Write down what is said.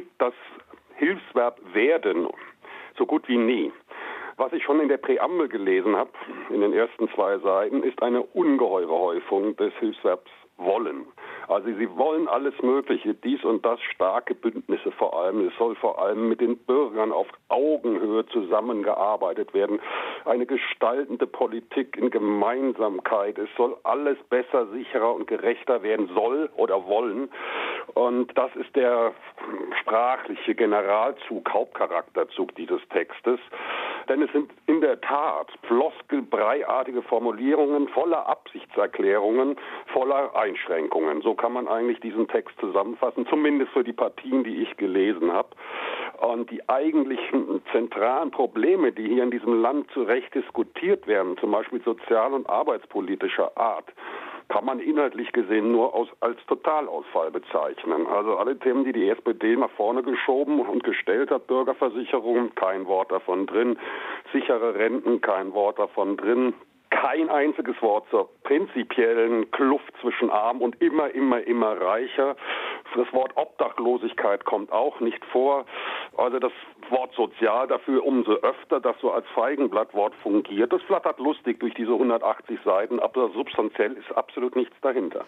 gibt das Hilfsverb werden so gut wie nie. Was ich schon in der Präambel gelesen habe, in den ersten zwei Seiten, ist eine ungeheure Häufung des Hilfsverbs wollen. Also sie wollen alles Mögliche, dies und das, starke Bündnisse vor allem. Es soll vor allem mit den Bürgern auf Augenhöhe zusammengearbeitet werden. Eine gestaltende Politik in Gemeinsamkeit. Es soll alles besser, sicherer und gerechter werden soll oder wollen. Und das ist der sprachliche Generalzug, Hauptcharakterzug dieses Textes. Denn es sind in der Tat floskelbreiartige Formulierungen voller Absichtserklärungen, voller Einschränkungen. So kann man eigentlich diesen Text zusammenfassen, zumindest für die Partien, die ich gelesen habe. Und die eigentlichen zentralen Probleme, die hier in diesem Land zu Recht diskutiert werden, zum Beispiel sozial- und arbeitspolitischer Art, kann man inhaltlich gesehen nur aus, als Totalausfall bezeichnen. Also alle Themen, die die SPD nach vorne geschoben und gestellt hat, Bürgerversicherung, kein Wort davon drin, sichere Renten, kein Wort davon drin, kein einziges Wort zur prinzipiellen Kluft zwischen arm und immer, immer, immer reicher. Das Wort Obdachlosigkeit kommt auch nicht vor. Also das Wort sozial dafür umso öfter, das so als Feigenblattwort fungiert. Das flattert lustig durch diese 180 Seiten, aber substanziell ist absolut nichts dahinter.